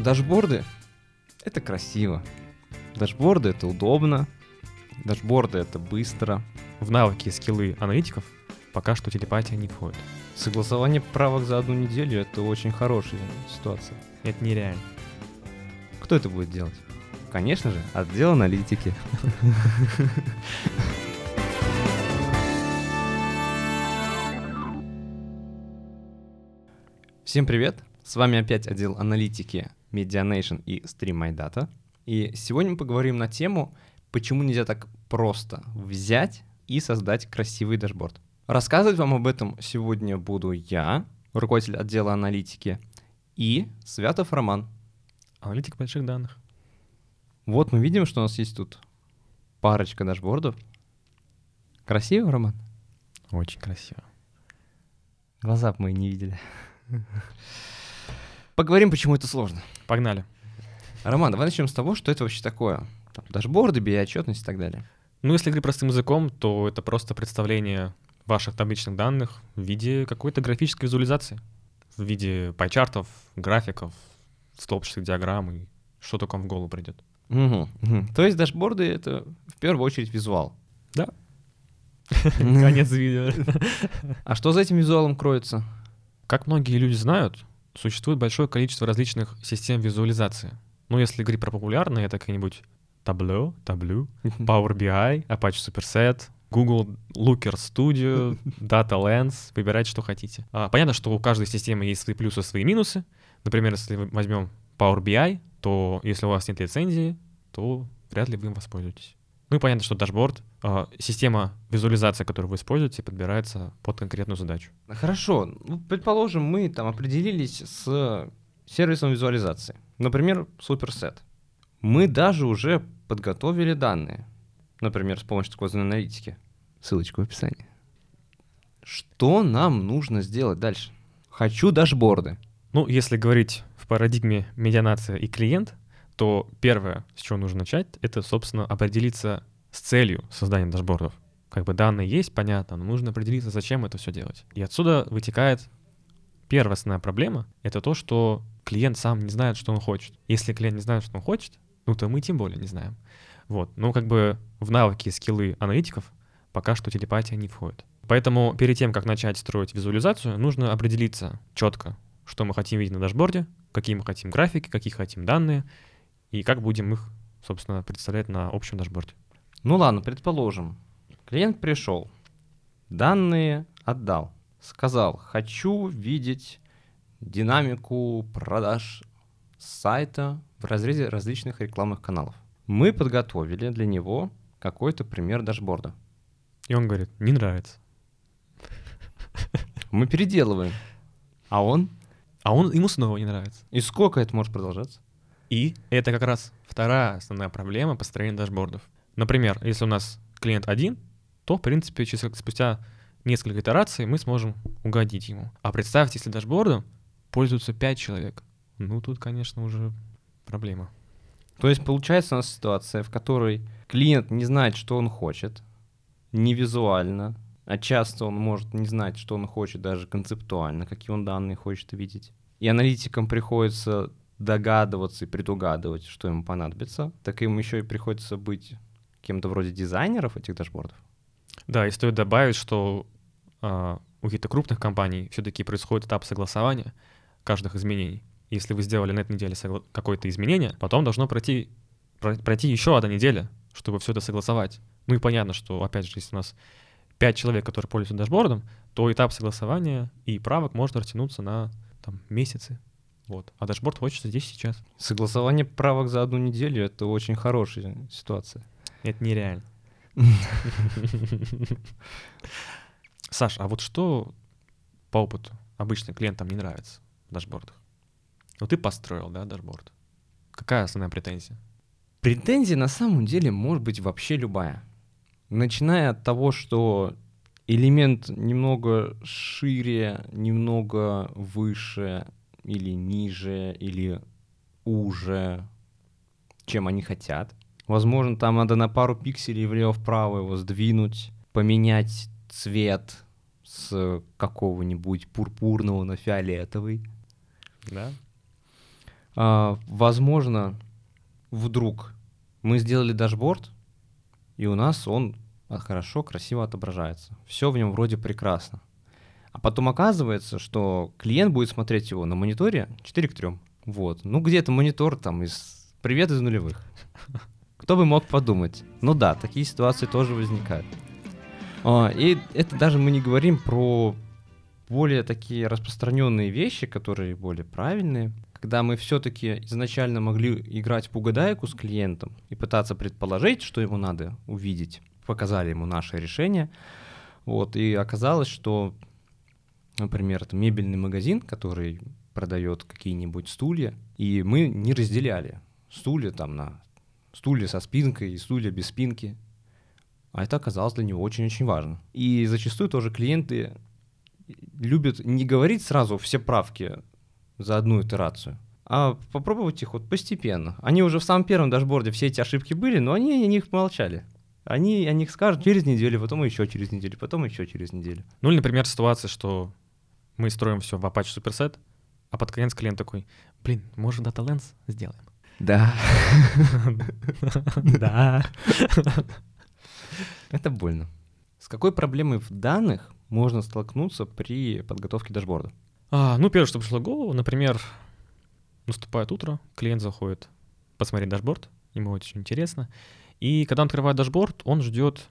Дашборды — это красиво. Дашборды — это удобно. Дашборды — это быстро. В навыки и скиллы аналитиков пока что телепатия не входит. Согласование правок за одну неделю — это очень хорошая ситуация. Это нереально. Кто это будет делать? Конечно же, отдел аналитики. Всем привет! С вами опять отдел аналитики Medianation и Stream My Data. И сегодня мы поговорим на тему, почему нельзя так просто взять и создать красивый дашборд. Рассказывать вам об этом сегодня буду я, руководитель отдела аналитики, и Святов Роман. Аналитик больших данных. Вот мы видим, что у нас есть тут парочка дашбордов. Красиво, Роман? Очень красиво. Глаза б мы не видели. Поговорим, почему это сложно. Погнали. Роман, давай начнем с того, что это вообще такое. Там, дашборды, BI-отчетность и так далее. Ну, если говорить простым языком, то это просто представление ваших табличных данных в виде какой-то графической визуализации. В виде пайчартов, графиков, столбчатых диаграмм и что только вам в голову придет. Угу, угу. То есть дашборды — это в первую очередь визуал. Да. Конец видео. А что за этим визуалом кроется? Как многие люди знают, существует большое количество различных систем визуализации. Ну, если говорить про популярные, это какие-нибудь Tableau, Tableau, Power BI, Apache Superset, Google Looker Studio, Data Lens, выбирайте, что хотите. А, понятно, что у каждой системы есть свои плюсы, свои минусы. Например, если возьмем Power BI, то если у вас нет лицензии, то вряд ли вы им воспользуетесь. Ну и понятно, что дашборд, э, система визуализации, которую вы используете, подбирается под конкретную задачу. Хорошо. Ну, предположим, мы там определились с сервисом визуализации. Например, Superset. Мы даже уже подготовили данные. Например, с помощью сквозной аналитики. Ссылочка в описании. Что нам нужно сделать дальше? Хочу дашборды. Ну, если говорить в парадигме медианация и клиент, то первое, с чего нужно начать, это, собственно, определиться с целью создания дашбордов. Как бы данные есть, понятно, но нужно определиться, зачем это все делать. И отсюда вытекает первая основная проблема — это то, что клиент сам не знает, что он хочет. Если клиент не знает, что он хочет, ну то мы тем более не знаем. Вот. Ну как бы в навыки и скиллы аналитиков пока что телепатия не входит. Поэтому перед тем, как начать строить визуализацию, нужно определиться четко, что мы хотим видеть на дашборде, какие мы хотим графики, какие хотим данные, и как будем их, собственно, представлять на общем дашборде. Ну ладно, предположим, клиент пришел, данные отдал, сказал, хочу видеть динамику продаж сайта в разрезе различных рекламных каналов. Мы подготовили для него какой-то пример дашборда. И он говорит, не нравится. Мы переделываем. А он? А он ему снова не нравится. И сколько это может продолжаться? И это как раз вторая основная проблема построения дашбордов. Например, если у нас клиент один, то, в принципе, через, спустя несколько итераций мы сможем угодить ему. А представьте, если дашбордом пользуются 5 человек. Ну, тут, конечно, уже проблема. То есть получается у нас ситуация, в которой клиент не знает, что он хочет, не визуально, а часто он может не знать, что он хочет даже концептуально, какие он данные хочет видеть. И аналитикам приходится догадываться и предугадывать, что ему понадобится, так им еще и приходится быть кем-то вроде дизайнеров этих дашбордов. Да, и стоит добавить, что э, у каких-то крупных компаний все-таки происходит этап согласования каждых изменений. Если вы сделали на этой неделе согла- какое-то изменение, потом должно пройти, пройти еще одна неделя, чтобы все это согласовать. Ну и понятно, что, опять же, если у нас 5 человек, которые пользуются дашбордом, то этап согласования и правок может растянуться на там, месяцы. Вот. А дашборд хочется здесь сейчас. Согласование правок за одну неделю — это очень хорошая ситуация. Это нереально. Саш, а вот что по опыту обычно клиентам не нравится в дашбордах? Вот ты построил, да, дашборд. Какая основная претензия? Претензия на самом деле может быть вообще любая. Начиная от того, что элемент немного шире, немного выше или ниже, или уже, чем они хотят. Возможно, там надо на пару пикселей влево-вправо его сдвинуть, поменять цвет с какого-нибудь пурпурного на фиолетовый. Да. А, возможно, вдруг мы сделали дашборд, и у нас он хорошо, красиво отображается. Все в нем вроде прекрасно. А потом оказывается, что клиент будет смотреть его на мониторе 4 к 3. Вот. Ну, где-то монитор там из «Привет из нулевых». Кто бы мог подумать? Ну да, такие ситуации тоже возникают. А, и это даже мы не говорим про более такие распространенные вещи, которые более правильные, когда мы все-таки изначально могли играть в угадайку с клиентом и пытаться предположить, что ему надо увидеть, показали ему наше решение, вот, и оказалось, что, например, это мебельный магазин, который продает какие-нибудь стулья, и мы не разделяли стулья там на стулья со спинкой и стулья без спинки, а это оказалось для него очень-очень важно. И зачастую тоже клиенты любят не говорить сразу все правки за одну итерацию, а попробовать их вот постепенно. Они уже в самом первом дашборде все эти ошибки были, но они о них молчали. Они о них скажут через неделю, потом еще через неделю, потом еще через неделю. Ну или, например, ситуация, что мы строим все в Apache Superset, а под конец клиент такой, блин, может DataLens сделаем? Да. Да. Это больно. С какой проблемой в данных можно столкнуться при подготовке дашборда? А, ну, первое, что пришло в голову, например, наступает утро, клиент заходит посмотреть дашборд, ему очень интересно, и когда он открывает дашборд, он ждет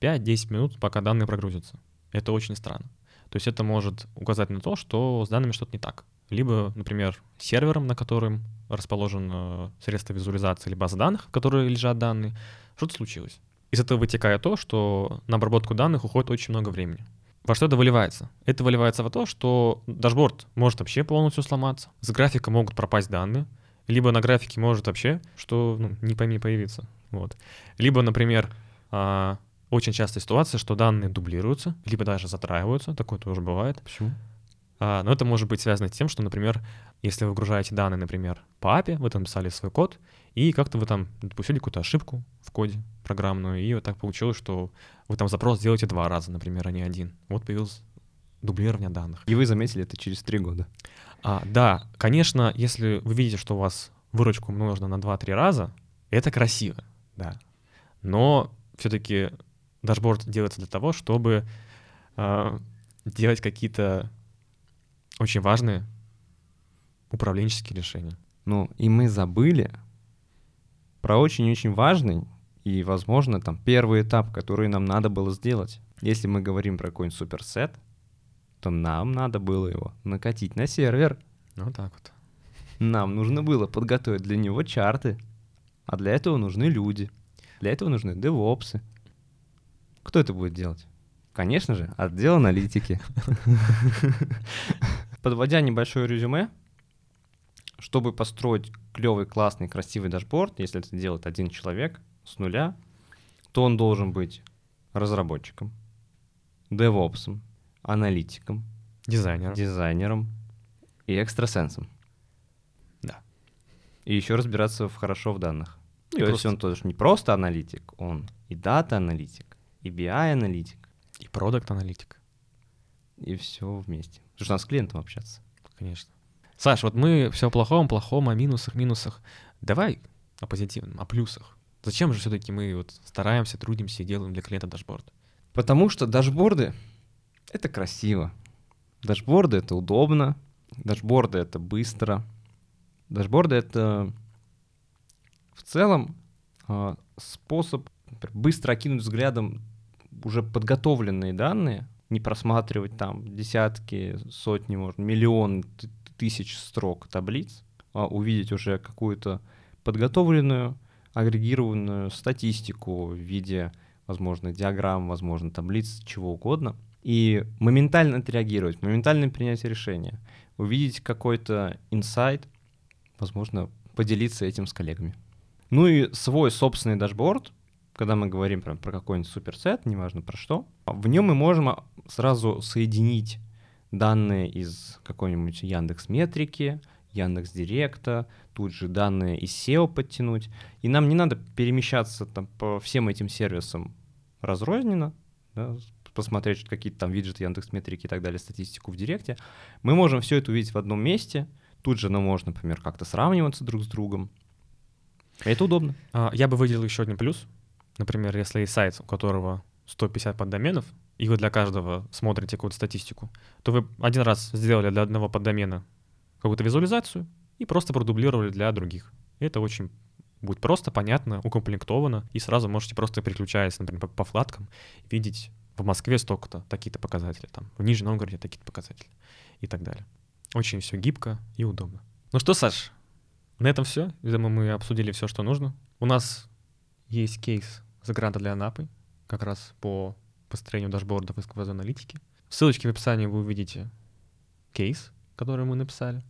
5-10 минут, пока данные прогрузятся. Это очень странно. То есть это может указать на то, что с данными что-то не так. Либо, например, сервером, на котором расположен э, средство визуализации, или база данных, в которой лежат данные, что-то случилось. Из этого вытекает то, что на обработку данных уходит очень много времени. Во что это выливается? Это выливается в то, что дашборд может вообще полностью сломаться, с графика могут пропасть данные, либо на графике может вообще, что ну, не пойми появиться. Вот. Либо, например, а, очень частая ситуация, что данные дублируются, либо даже затраиваются, такое тоже бывает. Почему? А, но это может быть связано с тем, что, например, если вы выгружаете данные, например, по API, вы там писали свой код, и как-то вы там допустили какую-то ошибку в коде программную, и вот так получилось, что вы там запрос делаете два раза, например, а не один. Вот появилось дублирование данных. И вы заметили это через три года. А, да, конечно, если вы видите, что у вас выручку умножено на 2-3 раза, это красиво, да. Но все-таки дашборд делается для того, чтобы э, делать какие-то очень важные управленческие решения. Ну, и мы забыли про очень-очень важный и, возможно, там первый этап, который нам надо было сделать. Если мы говорим про какой-нибудь суперсет, то нам надо было его накатить на сервер. Вот так вот. Нам нужно было подготовить для него чарты, а для этого нужны люди. Для этого нужны девопсы. Кто это будет делать? Конечно же, отдел аналитики. Подводя небольшое резюме, чтобы построить клевый, классный, красивый дашборд, если это делает один человек с нуля, то он должен быть разработчиком, девопсом, аналитиком, Дизайнером. дизайнером и экстрасенсом. Да. И еще разбираться в хорошо в данных. И то есть просто- он тоже не просто аналитик, он и дата-аналитик, и BI-аналитик, И продукт-аналитик, и все вместе. Потому что надо с клиентом общаться. конечно. Саш, вот мы все о плохом, плохом, о минусах, минусах. Давай о позитивном, о плюсах. Зачем же все-таки мы вот стараемся, трудимся и делаем для клиента дашборд? Потому что дашборды — это красиво. Дашборды — это удобно. Дашборды — это быстро. Дашборды — это в целом а, способ быстро окинуть взглядом уже подготовленные данные, не просматривать там десятки, сотни, может, миллион тысяч строк таблиц, а увидеть уже какую-то подготовленную, агрегированную статистику в виде, возможно, диаграмм, возможно, таблиц, чего угодно, и моментально отреагировать, моментально принять решение, увидеть какой-то инсайт, возможно, поделиться этим с коллегами. Ну и свой собственный дашборд, когда мы говорим про, про какой-нибудь суперсет, неважно про что, в нем мы можем а, сразу соединить данные из какой-нибудь Яндекс Метрики, Яндекс Директа, тут же данные из SEO подтянуть. И нам не надо перемещаться там по всем этим сервисам разрозненно, да, посмотреть какие-то там виджеты Яндекс Метрики и так далее, статистику в Директе. Мы можем все это увидеть в одном месте, Тут же оно может, например, как-то сравниваться друг с другом. Это удобно. А, Я бы выделил еще один плюс. Например, если есть сайт, у которого 150 поддоменов, и вы для каждого смотрите какую-то статистику, то вы один раз сделали для одного поддомена какую-то визуализацию и просто продублировали для других. Это очень будет просто, понятно, укомплектовано, и сразу можете просто переключаясь, например, по, по вкладкам, видеть в Москве столько-то, такие-то показатели, там, в Нижнем Новгороде такие-то показатели и так далее. Очень все гибко и удобно. Ну что, Саш, на этом все. Я думаю, мы обсудили все, что нужно. У нас есть кейс за гранта для Анапы, как раз по построению дашбордов и сквозной аналитики. Ссылочки в описании вы увидите кейс, который мы написали.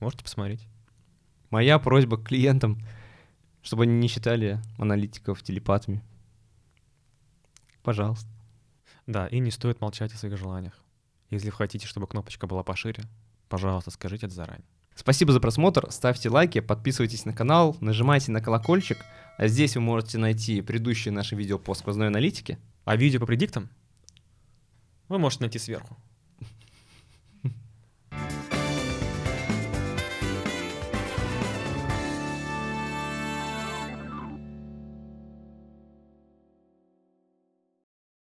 Можете посмотреть. Моя просьба к клиентам, чтобы они не считали аналитиков телепатами. Пожалуйста. Да, и не стоит молчать о своих желаниях. Если вы хотите, чтобы кнопочка была пошире, пожалуйста, скажите это заранее. Спасибо за просмотр, ставьте лайки, подписывайтесь на канал, нажимайте на колокольчик. А здесь вы можете найти предыдущие наши видео по сквозной аналитике. А видео по предиктам вы можете найти сверху.